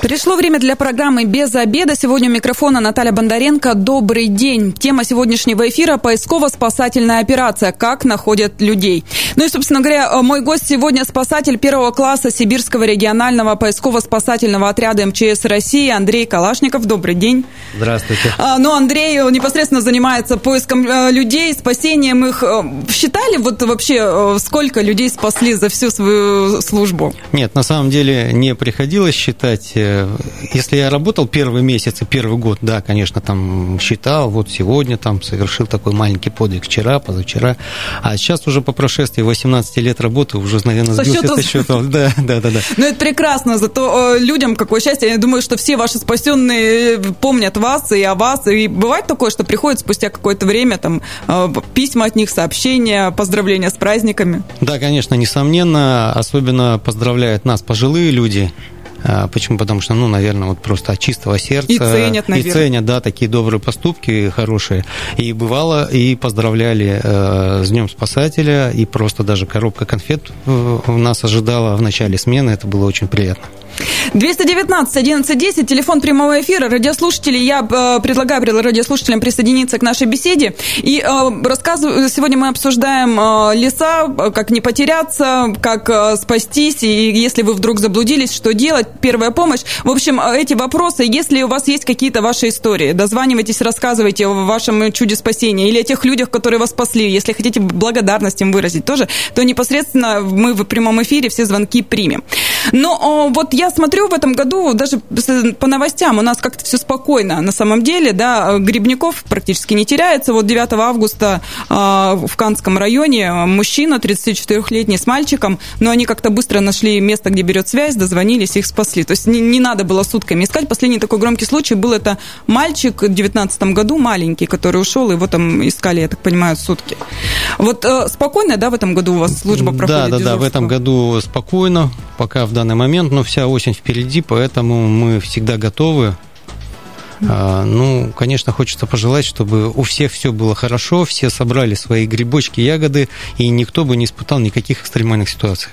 Пришло время для программы «Без обеда». Сегодня у микрофона Наталья Бондаренко. Добрый день. Тема сегодняшнего эфира – поисково-спасательная операция. Как находят людей. Ну и, собственно говоря, мой гость сегодня – спасатель первого класса Сибирского регионального поисково-спасательного отряда МЧС России Андрей Калашников. Добрый день. Здравствуйте. А, ну, Андрей непосредственно занимается поиском э, людей, спасением их. Э, считали вот вообще, э, сколько людей спасли за всю свою службу? Нет, на самом деле не приходилось считать если я работал первый месяц и первый год, да, конечно, там считал, вот сегодня там совершил такой маленький подвиг вчера, позавчера, а сейчас уже по прошествии 18 лет работы уже, наверное, сбился со счета. Да, да, да, да. Ну, это прекрасно, зато э, людям какое счастье. Я думаю, что все ваши спасенные помнят вас и о вас. И бывает такое, что приходят спустя какое-то время там э, письма от них, сообщения, поздравления с праздниками. Да, конечно, несомненно, особенно поздравляют нас пожилые люди, почему? Потому что, ну, наверное, вот просто от чистого сердца. И ценят, наверное. И ценят, да, такие добрые поступки, хорошие. И бывало, и поздравляли э, с Днем Спасателя, и просто даже коробка конфет э, нас ожидала в начале смены. Это было очень приятно. 219 1110, телефон прямого эфира. Радиослушатели, я э, предлагаю радиослушателям присоединиться к нашей беседе. И э, рассказываю, сегодня мы обсуждаем э, леса, как не потеряться, как спастись, и если вы вдруг заблудились, что делать, первая помощь. В общем, эти вопросы, если у вас есть какие-то ваши истории, дозванивайтесь, рассказывайте о вашем чуде спасения или о тех людях, которые вас спасли. Если хотите благодарность им выразить тоже, то непосредственно мы в прямом эфире все звонки примем. Но вот я смотрю в этом году, даже по новостям, у нас как-то все спокойно на самом деле, да, Грибников практически не теряется. Вот 9 августа а, в Канском районе мужчина 34-летний с мальчиком, но они как-то быстро нашли место, где берет связь, дозвонились, их спасли. То есть не, не надо было сутками искать. Последний такой громкий случай был это мальчик в 19 году, маленький, который ушел, его там искали, я так понимаю, сутки. Вот э, спокойно, да, в этом году у вас служба проходит? Да, да, дежурство? да, в этом году спокойно, пока в данный момент, но вся осень впереди, поэтому мы всегда готовы. А, ну, конечно, хочется пожелать, чтобы у всех все было хорошо, все собрали свои грибочки, ягоды, и никто бы не испытал никаких экстремальных ситуаций.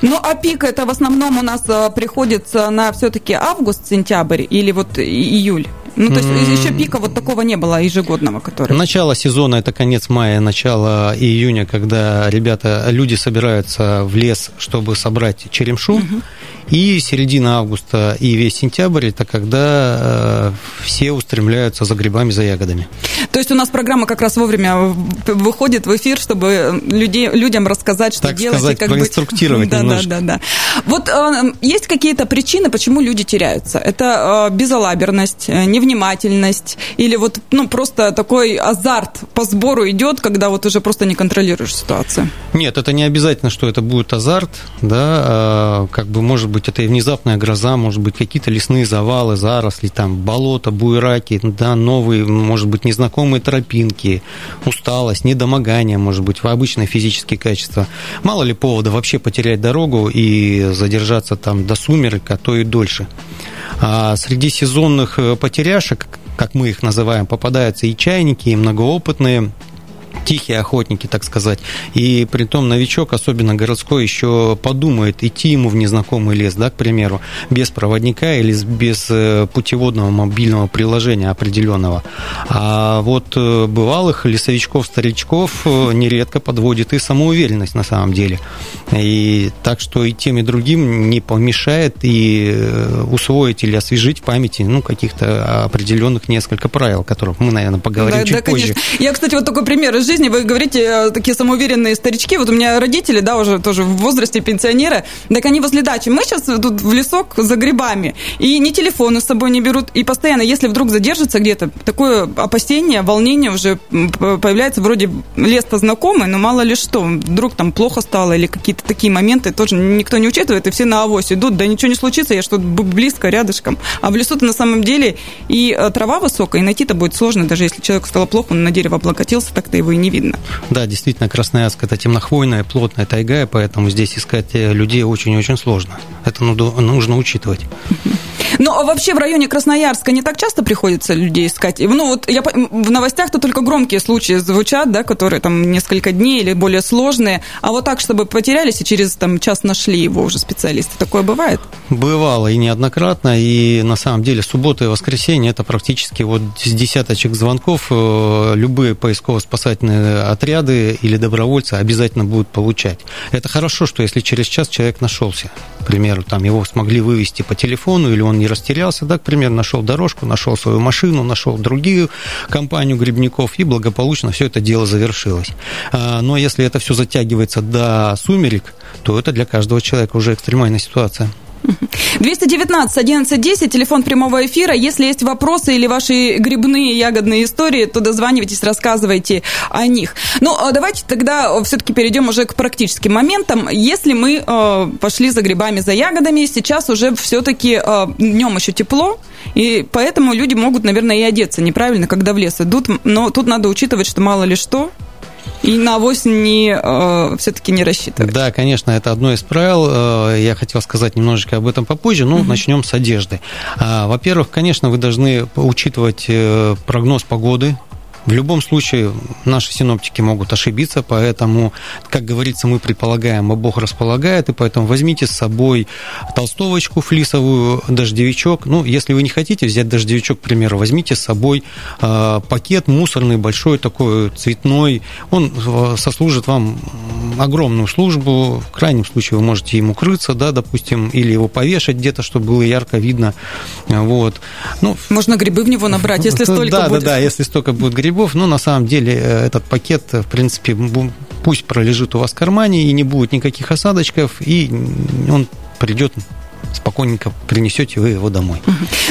Ну, а пик это в основном у нас а, приходится на все-таки август-сентябрь или вот июль? Ну, то есть еще пика вот такого не было ежегодного, который... Начало сезона – это конец мая, начало июня, когда ребята, люди собираются в лес, чтобы собрать черемшу. Mm-hmm. И середина августа и весь сентябрь – это когда э, все устремляются за грибами, за ягодами. То есть у нас программа как раз вовремя выходит в эфир, чтобы людей, людям рассказать, что так делать. Сказать, и как проинструктировать быть... немножко. Да, да, да. Вот э, есть какие-то причины, почему люди теряются? Это э, безалаберность, невнимательность или вот ну, просто такой азарт по сбору идет, когда вот уже просто не контролируешь ситуацию? Нет, это не обязательно, что это будет азарт, да, как бы может быть это и внезапная гроза, может быть, какие-то лесные завалы, заросли, там, болота, буераки, да, новые, может быть, незнакомые тропинки, усталость, недомогание, может быть, обычные физические качества. Мало ли повода вообще потерять дорогу и задержаться там до сумерек, а то и дольше. А среди сезонных э, потеряшек, как мы их называем, попадаются и чайники, и многоопытные тихие охотники, так сказать. И при том новичок, особенно городской, еще подумает, идти ему в незнакомый лес, да, к примеру, без проводника или без э, путеводного мобильного приложения определенного. А вот э, бывалых лесовичков, старичков э, нередко подводит и самоуверенность на самом деле. И так что и тем, и другим не помешает и усвоить или освежить в памяти ну, каких-то определенных несколько правил, о которых мы, наверное, поговорим да, чуть да, позже. Конечно. Я, кстати, вот такой пример из жизни. Вы говорите, э, такие самоуверенные старички, вот у меня родители, да, уже тоже в возрасте пенсионеры, так они возле дачи, мы сейчас тут в лесок за грибами, и ни телефоны с собой не берут, и постоянно, если вдруг задержится где-то, такое опасение, волнение уже появляется, вроде лес-то знакомый, но мало ли что, вдруг там плохо стало, или какие-то такие моменты тоже никто не учитывает, и все на авось идут, да ничего не случится, я что-то близко, рядышком, а в лесу-то на самом деле и э, трава высокая, и найти-то будет сложно, даже если человеку стало плохо, он на дерево облокотился, так-то его и не видно. Да, действительно, Красноярск – это темнохвойная, плотная тайга, поэтому здесь искать э, людей очень-очень сложно. Это нужно учитывать. Ну, а вообще в районе Красноярска не так часто приходится людей искать? Ну, вот я в новостях-то только громкие случаи звучат, да, которые там несколько дней или более сложные, а вот так, чтобы потерялись и через там час нашли его уже специалисты, такое бывает? Бывало и неоднократно, и на самом деле суббота и воскресенье это практически вот с десяточек звонков э, любые поисково-спасательные отряды или добровольцы обязательно будут получать. Это хорошо, что если через час человек нашелся, примеру, там его смогли вывести по телефону, или он не растерялся, да, к примеру, нашел дорожку, нашел свою машину, нашел другую компанию грибников, и благополучно все это дело завершилось. А, но если это все затягивается до сумерек, то это для каждого человека уже экстремальная ситуация. 219 11 телефон прямого эфира. Если есть вопросы или ваши грибные ягодные истории, то дозванивайтесь, рассказывайте о них. Ну, а давайте тогда все-таки перейдем уже к практическим моментам. Если мы э, пошли за грибами, за ягодами, сейчас уже все-таки э, днем еще тепло, и поэтому люди могут, наверное, и одеться неправильно, когда в лес идут. Но тут надо учитывать, что мало ли что, и на авось не, э, все-таки не рассчитывать. Да, конечно, это одно из правил. Э, я хотел сказать немножечко об этом попозже, но угу. начнем с одежды. А, во-первых, конечно, вы должны учитывать э, прогноз погоды, в любом случае, наши синоптики могут ошибиться, поэтому, как говорится, мы предполагаем, а Бог располагает, и поэтому возьмите с собой толстовочку флисовую, дождевичок. Ну, если вы не хотите взять дождевичок, к примеру, возьмите с собой э, пакет мусорный, большой такой, цветной. Он э, сослужит вам огромную службу. В крайнем случае вы можете им укрыться, да, допустим, или его повешать где-то, чтобы было ярко видно. Вот. Ну, Можно грибы в него набрать, если столько да, будет. Да, да, да, если столько будет грибов грибов, но на самом деле э, этот пакет, в принципе, пусть пролежит у вас в кармане и не будет никаких осадочков, и он придет спокойненько принесете вы его домой.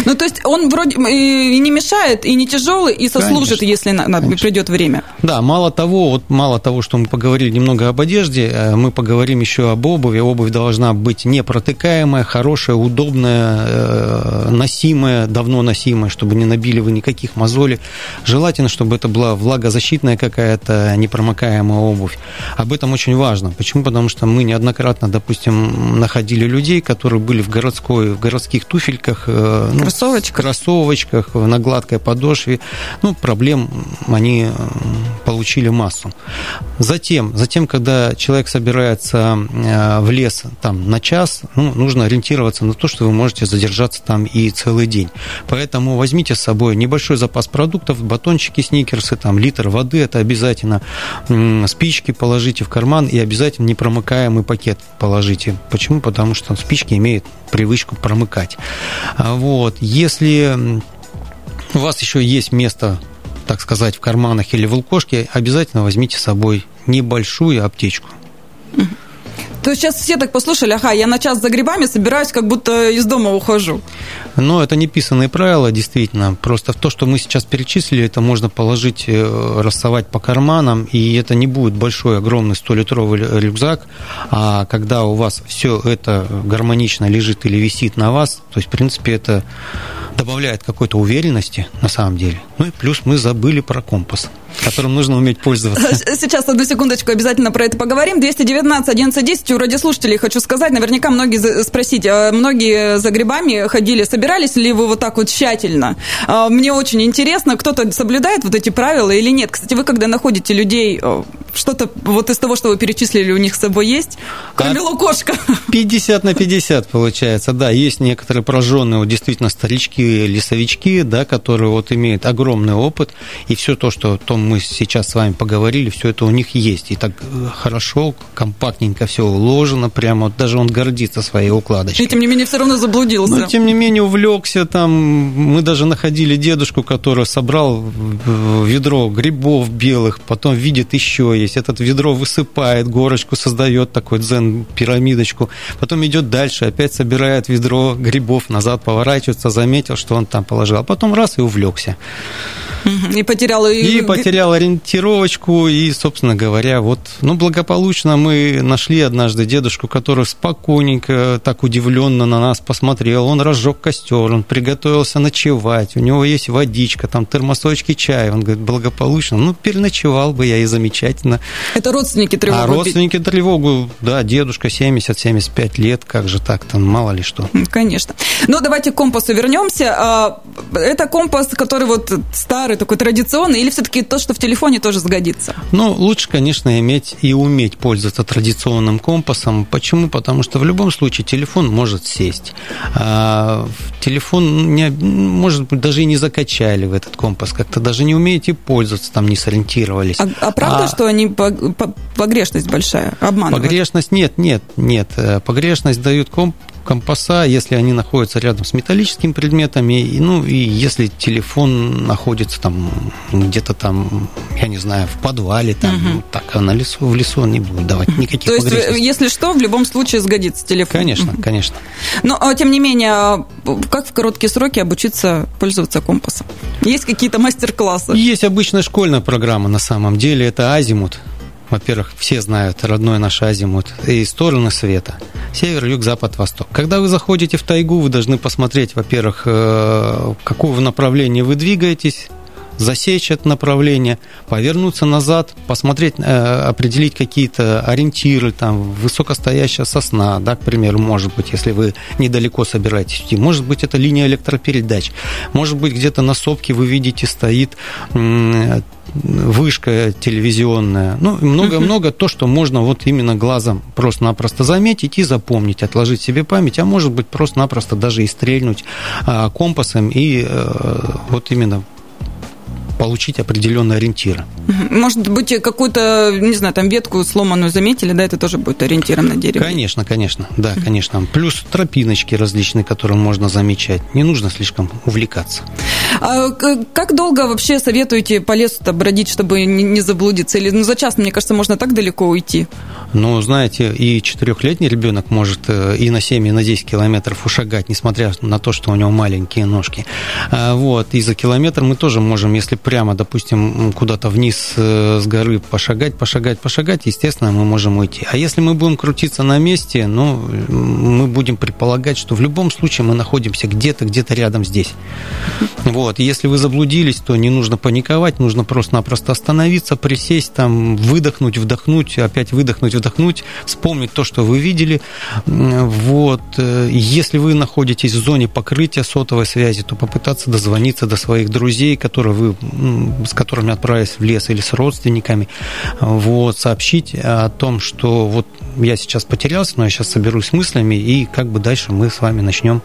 Ну, то есть он вроде и не мешает, и не тяжелый, и сослужит, конечно, если на, на, придет время. Да, мало того, вот мало того, что мы поговорили немного об одежде, э, мы поговорим еще об обуви. Обувь должна быть непротыкаемая, хорошая, удобная, э, носимая, давно носимая, чтобы не набили вы никаких мозолей. Желательно, чтобы это была влагозащитная какая-то непромокаемая обувь. Об этом очень важно. Почему? Потому что мы неоднократно, допустим, находили людей, которые были в городской, в городских туфельках, э, ну, кроссовочках. кроссовочках, на гладкой подошве. Ну, проблем они э, получили массу. Затем, затем, когда человек собирается э, в лес там, на час, ну, нужно ориентироваться на то, что вы можете задержаться там и целый день. Поэтому возьмите с собой небольшой запас продуктов, батончики, сникерсы, там, литр воды, это обязательно, спички положите в карман и обязательно непромыкаемый пакет положите. Почему? Потому что спички имеют привычку промыкать. А вот. Если у вас еще есть место, так сказать, в карманах или в лукошке, обязательно возьмите с собой небольшую аптечку. То есть сейчас все так послушали, ага, я на час за грибами собираюсь, как будто из дома ухожу. Но это не писанные правила, действительно. Просто то, что мы сейчас перечислили, это можно положить, э, рассовать по карманам, и это не будет большой, огромный 100-литровый рюкзак. А когда у вас все это гармонично лежит или висит на вас, то есть, в принципе, это добавляет какой-то уверенности на самом деле. Ну и плюс мы забыли про компас которым нужно уметь пользоваться. Сейчас, одну секундочку, обязательно про это поговорим. 219 1110 у радиослушателей хочу сказать, наверняка многие спросить, а многие за грибами ходили, собирались ли вы вот так вот тщательно? А, мне очень интересно, кто-то соблюдает вот эти правила или нет. Кстати, вы когда находите людей, что-то вот из того, что вы перечислили, у них с собой есть, кроме а лукошка? 50 на 50 получается, да. Есть некоторые прожженные, вот действительно старички, лесовички, да, которые вот имеют огромный опыт, и все то, что то мы сейчас с вами поговорили, все это у них есть. И так э, хорошо, компактненько все уложено, прямо вот даже он гордится своей укладочкой. И тем не менее все равно заблудился. Но тем не менее увлекся там. Мы даже находили дедушку, который собрал ведро грибов белых, потом видит еще есть. Этот ведро высыпает, горочку создает, такой дзен-пирамидочку. Потом идет дальше, опять собирает ведро грибов, назад поворачивается, заметил, что он там положил. А потом раз и увлекся. И потерял... И потерял ориентировочку, и, собственно говоря, вот, ну, благополучно мы нашли однажды дедушку, который спокойненько, так удивленно на нас посмотрел, он разжег костер, он приготовился ночевать, у него есть водичка, там термосочки чая, он говорит, благополучно, ну, переночевал бы я и замечательно. Это родственники тревогу? А родственники тревогу, да, дедушка 70-75 лет, как же так, там мало ли что. Конечно. Ну, давайте к компасу вернемся. А, это компас, который вот старый, такой традиционный, или все-таки то, что в телефоне тоже сгодится? Ну, лучше, конечно, иметь и уметь пользоваться традиционным компасом. Почему? Потому что в любом случае телефон может сесть. А телефон, не, может быть, даже и не закачали в этот компас, как-то даже не умеете пользоваться, там не сориентировались. А, а правда, а, что они погрешность большая, обманывают? Погрешность нет, нет, нет. Погрешность дают комп компаса, если они находятся рядом с металлическими предметами, ну и если телефон находится там где-то там, я не знаю, в подвале, там, угу. ну, так, а на лесу, в лесу он не будет давать никаких То есть, э, если что, в любом случае сгодится телефон? Конечно, конечно. Но, а, тем не менее, а, как в короткие сроки обучиться пользоваться компасом? Есть какие-то мастер-классы? Есть обычная школьная программа на самом деле, это азимут. Во-первых, все знают родной наш азимут и стороны света. Север, юг, запад, восток. Когда вы заходите в тайгу, вы должны посмотреть, во-первых, э, какого направления вы двигаетесь, засечь это направление, повернуться назад, посмотреть, э, определить какие-то ориентиры, там, высокостоящая сосна, да, к примеру, может быть, если вы недалеко собираетесь идти, может быть, это линия электропередач, может быть, где-то на сопке вы видите стоит вышка телевизионная, ну, много-много то, что можно вот именно глазом просто-напросто заметить и запомнить, отложить себе память, а может быть просто-напросто даже и стрельнуть а, компасом и э, вот именно получить определенные ориентиры. Может быть, какую-то, не знаю, там ветку сломанную заметили, да, это тоже будет ориентиром на дереве? Конечно, конечно, да, конечно. Плюс тропиночки различные, которые можно замечать. Не нужно слишком увлекаться. А как долго вообще советуете по лесу-то бродить, чтобы не заблудиться? Или ну, за час, мне кажется, можно так далеко уйти? Ну, знаете, и четырехлетний ребенок может э, и на 7, и на 10 километров ушагать, несмотря на то, что у него маленькие ножки. А, вот, и за километр мы тоже можем, если прямо, допустим, куда-то вниз э, с горы пошагать, пошагать, пошагать, естественно, мы можем уйти. А если мы будем крутиться на месте, ну, мы будем предполагать, что в любом случае мы находимся где-то, где-то рядом здесь. Вот, если вы заблудились, то не нужно паниковать, нужно просто-напросто остановиться, присесть, там, выдохнуть, вдохнуть, опять выдохнуть, вдохнуть, вспомнить то, что вы видели. Вот, э, если вы находитесь в зоне покрытия сотовой связи, то попытаться дозвониться до своих друзей, которые вы с которыми отправились в лес или с родственниками, вот, сообщить о том, что вот я сейчас потерялся, но я сейчас соберусь с мыслями, и как бы дальше мы с вами начнем.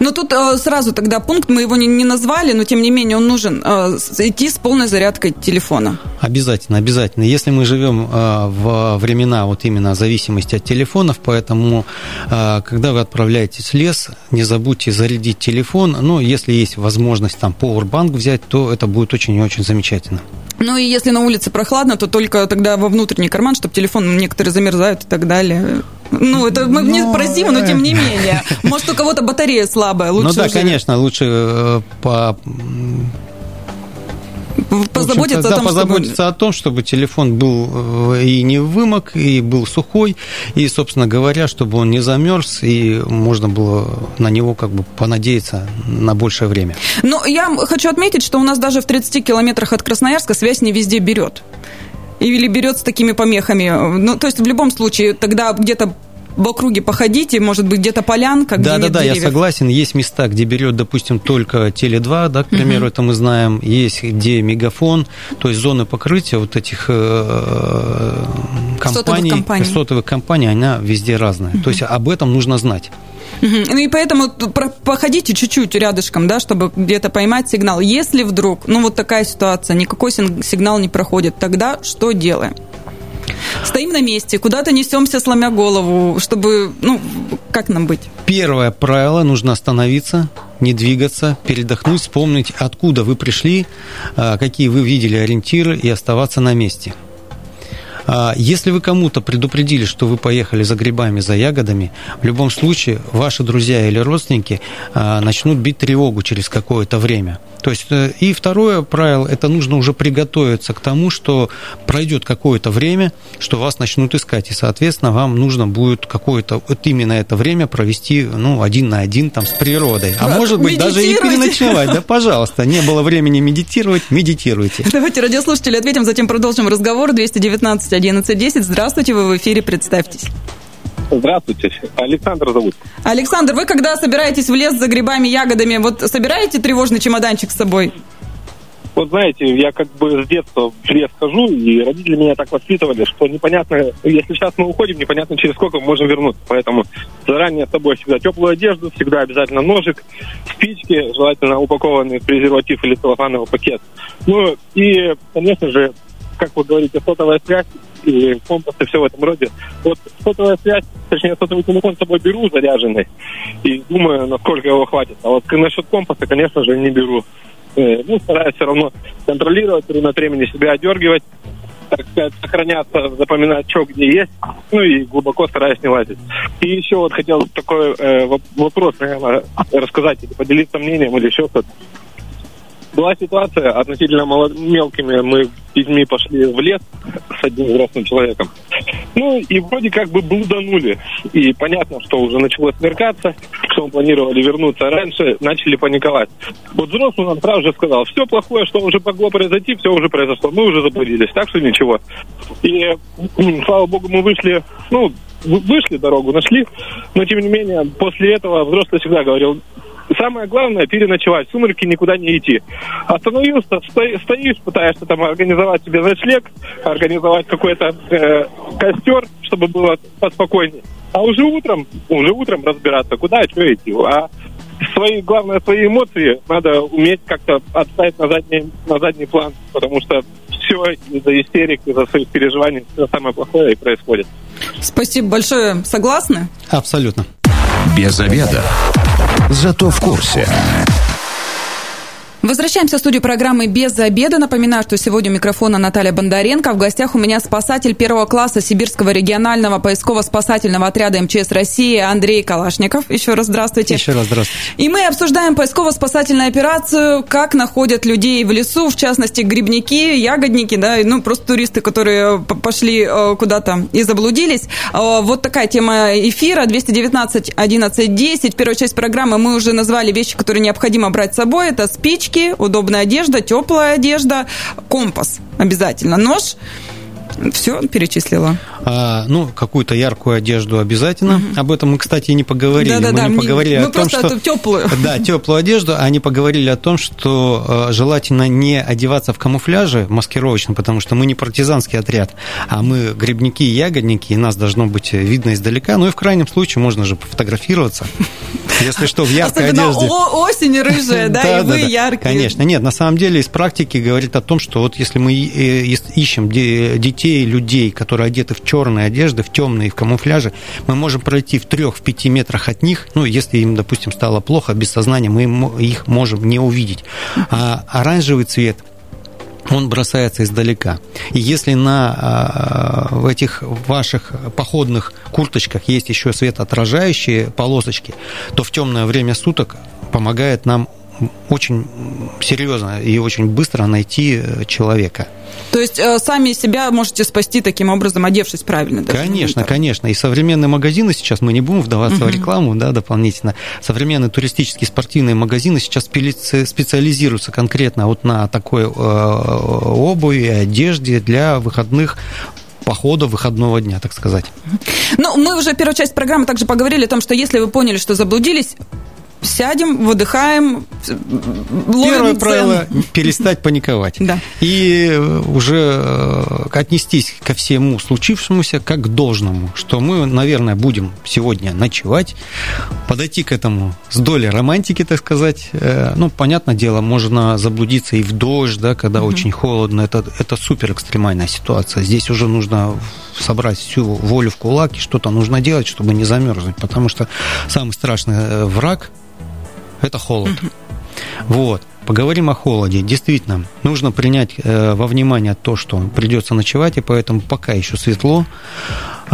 Но тут э, сразу тогда пункт, мы его не, не назвали, но тем не менее он нужен, э, идти с полной зарядкой телефона. Обязательно, обязательно. Если мы живем в времена вот именно зависимости от телефонов, поэтому когда вы отправляетесь в лес, не забудьте зарядить телефон, ну, если есть возможность там powerbank взять, то это будет очень и очень замечательно. Ну и если на улице прохладно, то только тогда во внутренний карман, чтобы телефон некоторые замерзают и так далее. Ну, это мы не спросим, но тем не менее. Может, у кого-то батарея слабая. Лучше ну да, уже... конечно, лучше э, по позаботиться, да, о, том, позаботиться чтобы... о том, чтобы телефон был э, и не вымок, и был сухой, и, собственно говоря, чтобы он не замерз, и можно было на него как бы понадеяться на большее время. Но я хочу отметить, что у нас даже в 30 километрах от Красноярска связь не везде берет или берет с такими помехами. Ну, то есть в любом случае тогда где-то в округе походите, может быть, где-то полянка, где да, да, да, я согласен. Есть места, где берет, допустим, только Теле2, да, к примеру, uh это мы знаем. Есть где мегафон, то есть зоны покрытия вот этих э, компаний, сотовых компаний. сотовых компаний, она везде разная. uh То есть об этом нужно знать. Ну и поэтому походите чуть-чуть рядышком, да, чтобы где-то поймать сигнал. Если вдруг, ну вот такая ситуация, никакой сигнал не проходит, тогда что делаем? Стоим на месте, куда-то несемся, сломя голову, чтобы, ну, как нам быть? Первое правило, нужно остановиться, не двигаться, передохнуть, вспомнить, откуда вы пришли, а, какие вы видели ориентиры и оставаться на месте. А, если вы кому-то предупредили, что вы поехали за грибами, за ягодами, в любом случае ваши друзья или родственники а, начнут бить тревогу через какое-то время. То есть, э, и второе правило, это нужно уже приготовиться к тому, что пройдет какое-то время, что вас начнут искать, и, соответственно, вам нужно будет какое-то, вот именно это время провести, ну, один на один там с природой. А может быть, даже и переночевать. Да, пожалуйста, не было времени медитировать, медитируйте. Давайте радиослушатели ответим, затем продолжим разговор. 219 11 10. Здравствуйте, вы в эфире, представьтесь. Здравствуйте, Александр зовут. Александр, вы когда собираетесь в лес за грибами, ягодами, вот собираете тревожный чемоданчик с собой? Вот знаете, я как бы с детства в лес хожу, и родители меня так воспитывали, что непонятно, если сейчас мы уходим, непонятно через сколько мы можем вернуться. Поэтому заранее с собой всегда теплую одежду, всегда обязательно ножик, спички, желательно упакованный презерватив или целлофановый пакет. Ну и, конечно же, как вы говорите, сотовая связь и компас и все в этом роде. Вот сотовая связь, точнее, сотовый телефон с собой беру заряженный и думаю, насколько его хватит. А вот насчет компаса, конечно же, не беру. Э, ну, стараюсь все равно контролировать, время от времени себя одергивать, так сказать, сохраняться, запоминать, что где есть, ну и глубоко стараюсь не лазить. И еще вот хотел такой э, вопрос, наверное, рассказать или поделиться мнением или еще что-то. Была ситуация относительно мелкими. Мы с детьми пошли в лес с одним взрослым человеком. Ну, и вроде как бы блуданули. И понятно, что уже начало смеркаться, что мы планировали вернуться раньше, начали паниковать. Вот взрослый нам сразу же сказал, все плохое, что уже могло произойти, все уже произошло. Мы уже заблудились, так что ничего. И, слава богу, мы вышли, ну, вышли дорогу, нашли, но тем не менее, после этого взрослый всегда говорил, самое главное переночевать, в сумерки никуда не идти. Остановился, сто, стоишь, пытаешься там организовать себе ночлег, организовать какой-то э, костер, чтобы было поспокойнее. А уже утром, уже утром разбираться, куда и что идти. А свои, главное, свои эмоции надо уметь как-то отставить на задний, на задний план, потому что все из-за истерик, из-за своих переживаний, все самое плохое и происходит. Спасибо большое. Согласны? Абсолютно. Без обеда. Зато в курсе. Возвращаемся в студию программы «Без обеда». Напоминаю, что сегодня у микрофона Наталья Бондаренко. В гостях у меня спасатель первого класса Сибирского регионального поисково-спасательного отряда МЧС России Андрей Калашников. Еще раз здравствуйте. Еще раз здравствуйте. И мы обсуждаем поисково-спасательную операцию, как находят людей в лесу, в частности, грибники, ягодники, да, ну, просто туристы, которые пошли э, куда-то и заблудились. Э, вот такая тема эфира. 219 11 10. Первая часть программы мы уже назвали вещи, которые необходимо брать с собой. Это спички, носки, удобная одежда, теплая одежда, компас обязательно, нож. Все перечислила. А, ну, какую-то яркую одежду обязательно. Угу. Об этом мы, кстати, не поговорили. Да, да, мы да, не поговорили мы о том, что... теплую. Да, теплую одежду, а не поговорили о том, что э, желательно не одеваться в камуфляже маскировочно, потому что мы не партизанский отряд, а мы грибники и ягодники, и нас должно быть видно издалека. Ну и в крайнем случае можно же пофотографироваться. Если что, в яркой Особенно одежде. осень рыжая, да, и вы яркие. Конечно. Нет, на самом деле из практики говорит о том, что вот если мы э, ищем детей, людей, которые одеты в черные одежды, в темные, в камуфляже, мы можем пройти в трех, в пяти метрах от них, ну, если им, допустим, стало плохо, без сознания, мы их можем не увидеть. А оранжевый цвет – он бросается издалека. И если на а, в этих ваших походных курточках есть еще светоотражающие полосочки, то в темное время суток помогает нам очень серьезно и очень быстро найти э, человека. То есть э, сами себя можете спасти таким образом, одевшись правильно. Даже, конечно, конечно. И современные магазины сейчас, мы не будем вдаваться угу. в рекламу да, дополнительно, современные туристические спортивные магазины сейчас специализируются конкретно вот на такой э, обуви, одежде для выходных похода выходного дня, так сказать. Ну, мы уже первую часть программы также поговорили о том, что если вы поняли, что заблудились, сядем, выдыхаем, ловим Первое цену. правило – перестать паниковать. Да. И уже э, отнестись ко всему случившемуся как к должному, что мы, наверное, будем сегодня ночевать, подойти к этому с долей романтики, так сказать. Э, ну, понятное дело, можно заблудиться и в дождь, да, когда угу. очень холодно. Это, это супер экстремальная ситуация. Здесь уже нужно собрать всю волю в кулак и что-то нужно делать, чтобы не замерзнуть, потому что самый страшный э, враг – это холод. Вот. Поговорим о холоде. Действительно, нужно принять э, во внимание то, что придется ночевать, и поэтому пока еще светло,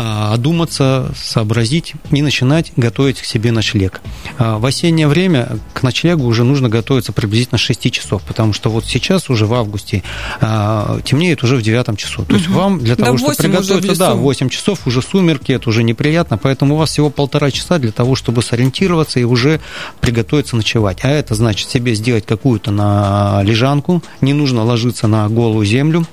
одуматься, сообразить и начинать готовить к себе ночлег. А, в осеннее время к ночлегу уже нужно готовиться приблизительно 6 часов, потому что вот сейчас уже в августе а, темнеет уже в 9 часу. То есть угу. вам для того, чтобы приготовиться, да, 8 часов уже сумерки, это уже неприятно, поэтому у вас всего полтора часа для того, чтобы сориентироваться и уже приготовиться ночевать. А это значит себе сделать какую-то на лежанку, не нужно ложиться на голую землю,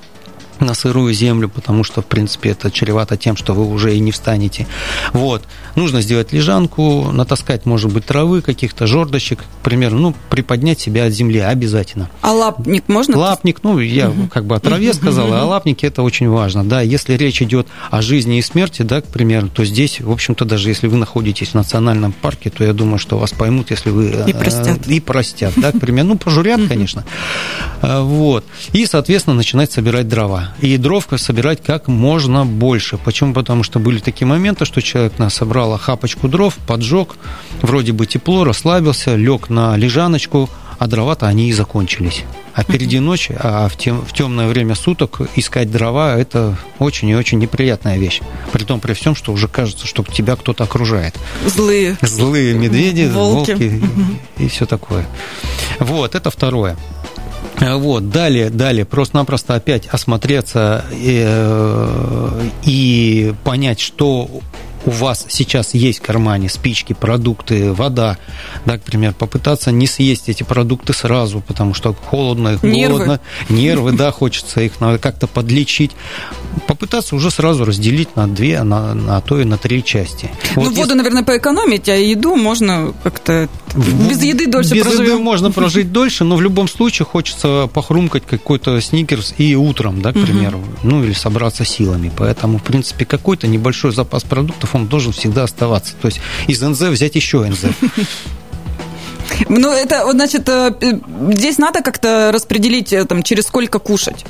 на сырую землю, потому что, в принципе, это чревато тем, что вы уже и не встанете. Вот. Нужно сделать лежанку, натаскать, может быть, травы, каких-то жердочек, к примеру, ну, приподнять себя от земли обязательно. А лапник можно? Лапник, ну, я угу. как бы о траве сказал, а лапники это очень важно, да. Если речь идет о жизни и смерти, да, к примеру, то здесь, в общем-то, даже если вы находитесь в национальном парке, то я думаю, что вас поймут, если вы... И простят. И простят, да, к примеру. Ну, пожурят, конечно. А, вот. И, соответственно, начинать собирать дрова и дровка собирать как можно больше. Почему? Потому что были такие моменты, что человек насобрал охапочку дров, поджег, вроде бы тепло, расслабился, лег на лежаночку, а дрова-то они и закончились. А впереди ночь, а в, тем, в темное время суток искать дрова – это очень и очень неприятная вещь. При том, при всем, что уже кажется, что тебя кто-то окружает. Злые. Злые медведи, волки, волки и, и все такое. Вот, это второе. Э, вот, далее, далее, просто-напросто опять осмотреться и, э, и понять, что у вас сейчас есть в кармане спички, продукты, вода, да, к примеру, попытаться не съесть эти продукты сразу, потому что холодно, нервы. холодно, нервы, да, хочется их надо как-то подлечить. Попытаться уже сразу разделить на две, на, на то и на три части. Ну, вот воду, если... наверное, поэкономить, а еду можно как-то без еды дольше Без проживем. еды можно прожить дольше, но в любом случае хочется похрумкать какой-то сникерс и утром, да, к примеру, ну или собраться силами. Поэтому, в принципе, какой-то небольшой запас продуктов он должен всегда оставаться. То есть из НЗ взять еще НЗ. Ну, это, значит, э, здесь надо как-то распределить, э, там, через сколько кушать.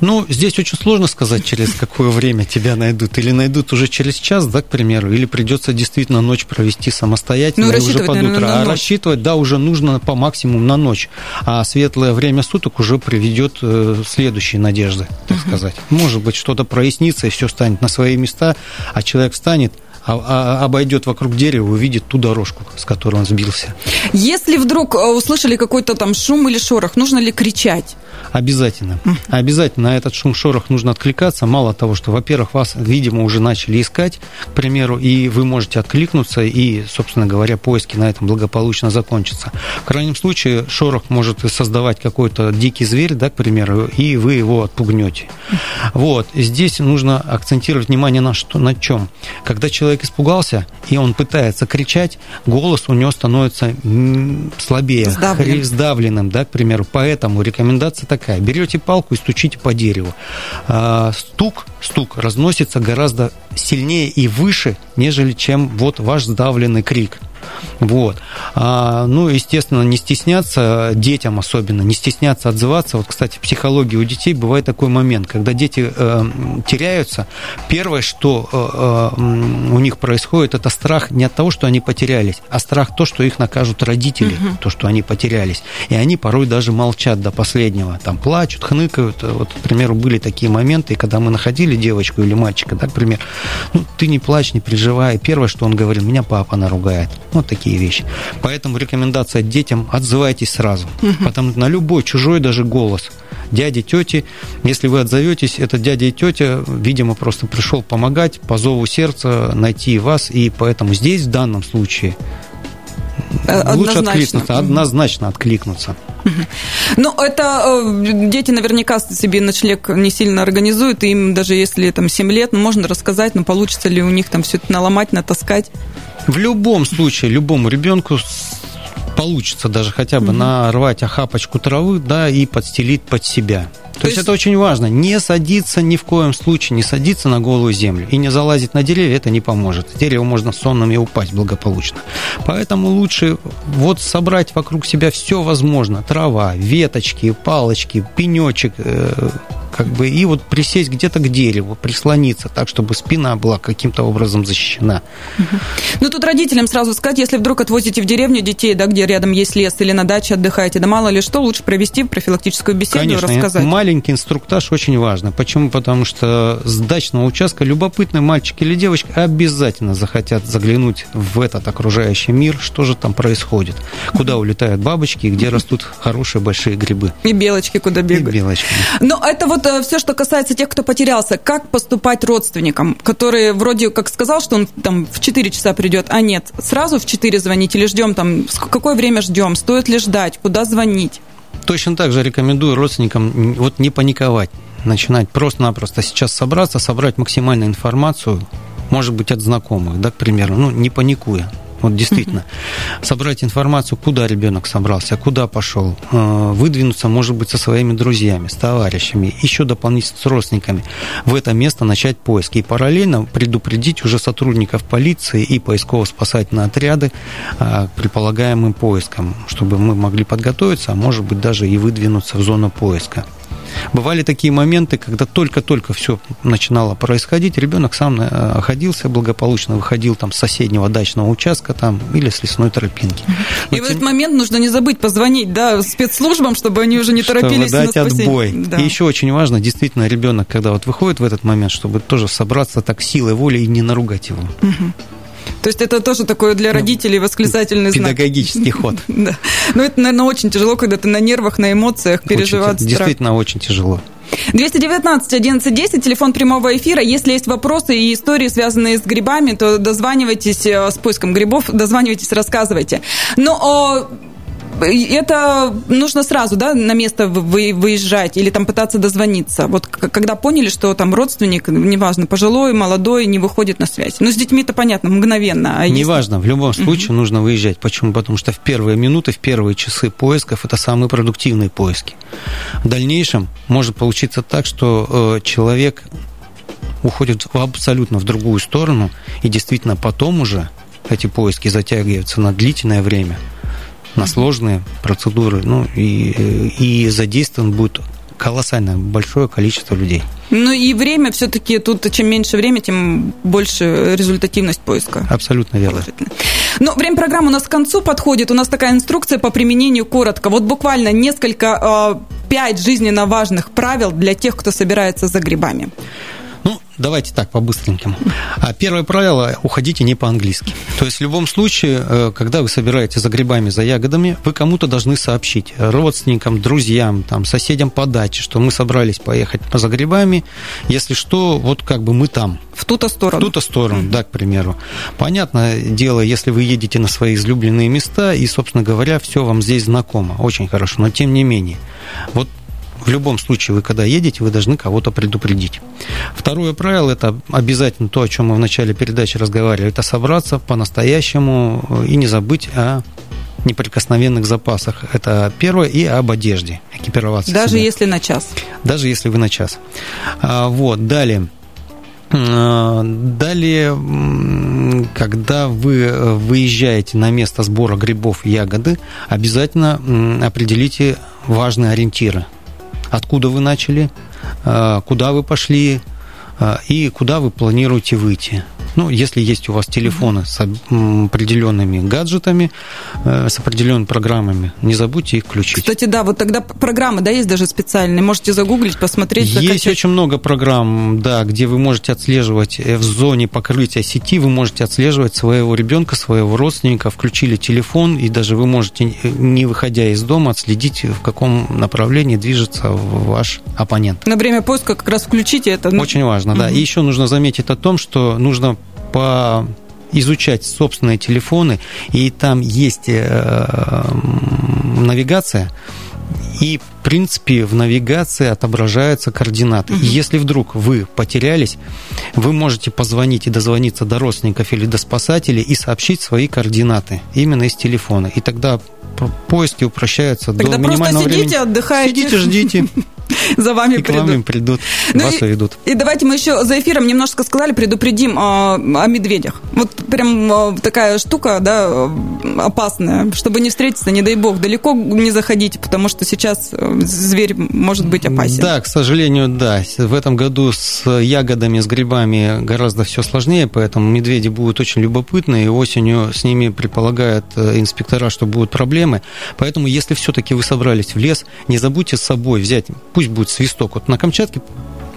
Ну, здесь очень сложно сказать, через какое время тебя найдут. Или найдут уже через час, да, к примеру, или придется действительно ночь провести самостоятельно ну, и уже под утро. а рассчитывать, да, уже нужно по максимуму на ночь. А светлое время суток уже приведет э, следующие надежды, так uh сказать. Может быть, что-то прояснится, и все станет на свои места, а человек встанет, обойдет вокруг дерева, увидит ту дорожку, с которой он сбился. Если вдруг э, услышали какой-то там шум или шорох, нужно ли кричать? Обязательно. Обязательно на этот шум-шорох нужно откликаться. Мало того, что, во-первых, вас, видимо, уже начали искать, к примеру, и вы можете откликнуться, и, собственно говоря, поиски на этом благополучно закончатся. В крайнем случае, шорох может создавать какой-то дикий зверь, да, к примеру, и вы его отпугнете. Вот. Здесь нужно акцентировать внимание на, что, на чем. Когда человек испугался, и он пытается кричать, голос у него становится слабее, Сдавлен. сдавленным, да, к примеру. Поэтому рекомендация такая. Берете палку и стучите по дереву. А, стук, стук разносится гораздо сильнее и выше, нежели чем вот ваш сдавленный крик. Вот. А, ну, естественно, не стесняться, детям особенно, не стесняться отзываться. Вот, кстати, в психологии у детей бывает такой момент, когда дети э, теряются, первое, что э, э, у них происходит, это страх не от того, что они потерялись, а страх то, что их накажут родители, угу. то, что они потерялись. И они порой даже молчат до последнего, там плачут, хныкают. Вот, к примеру, были такие моменты, когда мы находили девочку или мальчика, да, к примеру, ну, ты не плачь, не переживай. Первое, что он говорил, меня папа наругает. Вот такие вещи. Поэтому рекомендация детям – отзывайтесь сразу. Угу. Потому что на любой чужой даже голос дяди, тети, если вы отзоветесь, этот дядя и тетя, видимо, просто пришел помогать по зову сердца найти вас, и поэтому здесь в данном случае Однозначно. лучше откликнуться, однозначно откликнуться. Ну, это э, дети наверняка себе ночлег не сильно организуют, и им даже если там 7 лет, ну, можно рассказать, но получится ли у них там все это наломать, натаскать. В любом случае, любому ребенку получится даже хотя бы угу. нарвать охапочку травы, да, и подстелить под себя. То, То есть, есть это очень важно. Не садиться ни в коем случае, не садиться на голую землю и не залазить на деревья, это не поможет. Дерево можно сонным и упасть благополучно. Поэтому лучше вот собрать вокруг себя все возможно. Трава, веточки, палочки, пенечек, э, как бы, и вот присесть где-то к дереву, прислониться так, чтобы спина была каким-то образом защищена. Ну, тут родителям сразу сказать, если вдруг отвозите в деревню детей, да, где рядом есть лес, или на даче отдыхаете, да мало ли что, лучше провести профилактическую беседу Конечно, рассказать. маленький инструктаж очень важно. Почему? Потому что с дачного участка любопытный мальчик или девочка обязательно захотят заглянуть в этот окружающий мир, что же там происходит, куда улетают бабочки, где растут хорошие большие грибы. И белочки куда бегают. И белочки. Но это вот э, все, что касается тех, кто потерялся. Как поступать родственникам, которые вроде как сказал, что он там в 4 часа придет, а нет, сразу в 4 звонить или ждем там, какое время ждем, стоит ли ждать, куда звонить? Точно так же рекомендую родственникам вот не паниковать, начинать просто-напросто сейчас собраться, собрать максимальную информацию, может быть, от знакомых, да, к примеру, ну, не паникуя. Вот действительно, uh-huh. собрать информацию, куда ребенок собрался, куда пошел, э, выдвинуться, может быть, со своими друзьями, с товарищами, еще дополнительно с родственниками, в это место начать поиски. И параллельно предупредить уже сотрудников полиции и поисково-спасательные отряды э, к предполагаемым поискам, чтобы мы могли подготовиться, а может быть, даже и выдвинуться в зону поиска. Бывали такие моменты, когда только-только все начинало происходить, ребенок сам находился э, благополучно, выходил там с соседнего дачного участка там или с лесной тропинки. Но и тем... в этот момент нужно не забыть позвонить да, спецслужбам, чтобы они уже не торопились чтобы дать отбой. Да. И еще очень важно, действительно, ребенок, когда вот выходит в этот момент, чтобы тоже собраться так силой воли и не наругать его. Угу. То есть это тоже такое для ну, родителей восклицательный знак. Педагогический ход. Да. Но это, наверное, очень тяжело, когда ты на нервах, на эмоциях переживать Действительно, очень тяжело. 219 11 10, телефон прямого эфира. Если есть вопросы и истории, связанные с грибами, то дозванивайтесь э, с поиском грибов, дозванивайтесь, рассказывайте. Но это нужно сразу, да, на место вы, выезжать или там пытаться дозвониться. Вот когда поняли, что там родственник, неважно, пожилой, молодой, не выходит на связь. Ну, с детьми это понятно, мгновенно. А неважно, если... в любом случае угу. нужно выезжать. Почему? Потому что в первые минуты, в первые часы поисков это самые продуктивные поиски. В дальнейшем может получиться так, что э, человек уходит абсолютно в другую сторону, и действительно потом уже эти поиски затягиваются на длительное время – на сложные процедуры, ну и, и задействован будет колоссальное большое количество людей. Ну и время все-таки тут, чем меньше время, тем больше результативность поиска. Абсолютно верно. Но время программы у нас к концу подходит. У нас такая инструкция по применению коротко. Вот буквально несколько, а, пять жизненно важных правил для тех, кто собирается за грибами. Давайте так, по-быстренькому. А первое правило – уходите не по-английски. То есть в любом случае, э, когда вы собираете за грибами, за ягодами, вы кому-то должны сообщить, родственникам, друзьям, там, соседям по даче, что мы собрались поехать за грибами. Если что, вот как бы мы там. В ту-то сторону. В ту-то сторону, да, к примеру. Понятное дело, если вы едете на свои излюбленные места, и, собственно говоря, все вам здесь знакомо, очень хорошо, но тем не менее. Вот в любом случае, вы когда едете, вы должны кого-то предупредить. Второе правило – это обязательно то, о чем мы в начале передачи разговаривали, это собраться по-настоящему и не забыть о неприкосновенных запасах. Это первое. И об одежде. Экипироваться. Даже себя. если на час. Даже если вы на час. А, вот. Далее. А, далее, когда вы э, выезжаете на место сбора грибов и ягоды, обязательно определите важные ориентиры откуда вы начали, э, куда вы пошли э, и куда вы планируете выйти. Ну, если есть у вас телефоны с определенными гаджетами, э, с определенными программами, не забудьте их включить. Кстати, да, вот тогда программы, да, есть даже специальные, можете загуглить, посмотреть. Закачать. Есть очень много программ, да, где вы можете отслеживать э, в зоне покрытия сети, вы можете отслеживать своего ребенка, своего родственника, включили телефон, и даже вы можете, э, не выходя из дома, отследить, в каком направлении движется ваш оппонент. На время поиска как раз включите это. Очень важно, да. Угу. И еще нужно заметить о том, что нужно по изучать собственные телефоны, и там есть э, навигация, и, в принципе, в навигации отображаются координаты. И если вдруг вы потерялись, вы можете позвонить и дозвониться до родственников или до спасателей и сообщить свои координаты именно из телефона. И тогда поиски упрощаются Тогда до минимального просто сидите, времени. отдыхаете. Сидите, ждите. За вами и придут. к вам придут, ну вас и, уведут. И давайте мы еще за эфиром немножко сказали, предупредим э, о медведях. Вот прям э, такая штука, да, опасная, чтобы не встретиться, не дай бог, далеко не заходите, потому что сейчас зверь может быть опасен. Да, к сожалению, да. В этом году с ягодами, с грибами гораздо все сложнее, поэтому медведи будут очень любопытны, и осенью с ними предполагают инспектора, что будут проблемы. Поэтому, если все-таки вы собрались в лес, не забудьте с собой взять, пусть будет свисток. Вот на Камчатке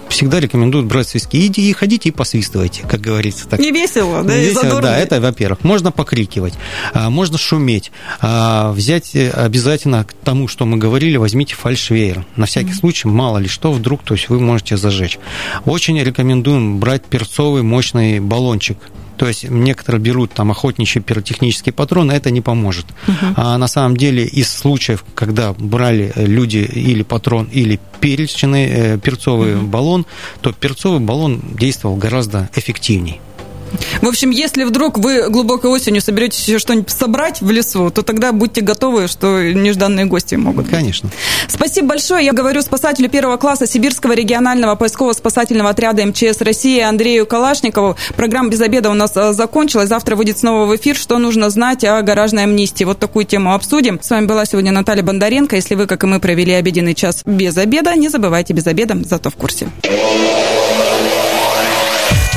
всегда рекомендуют брать свистки. Иди и ходите и посвистывайте, как говорится. Так. Не весело, да? Не весело, да, это, во-первых. Можно покрикивать, а, можно шуметь. А, взять э, обязательно к тому, что мы говорили, возьмите фальшвейер. На всякий mm-hmm. случай, мало ли что, вдруг, то есть вы можете зажечь. Очень рекомендуем брать перцовый мощный баллончик то есть некоторые берут там охотничий пиротехнический патрон, это не поможет. Uh-huh. А на самом деле из случаев, когда брали люди или патрон, или перечный э, перцовый uh-huh. баллон, то перцовый баллон действовал гораздо эффективнее. В общем, если вдруг вы глубокой осенью соберетесь еще что-нибудь собрать в лесу, то тогда будьте готовы, что нежданные гости могут. Конечно. Спасибо большое. Я говорю спасателю первого класса Сибирского регионального поисково-спасательного отряда МЧС России Андрею Калашникову. Программа «Без обеда» у нас э, закончилась. Завтра выйдет снова в эфир. Что нужно знать о гаражной амнистии? Вот такую тему обсудим. С вами была сегодня Наталья Бондаренко. Если вы, как и мы, провели обеденный час без обеда, не забывайте без обеда, зато в курсе.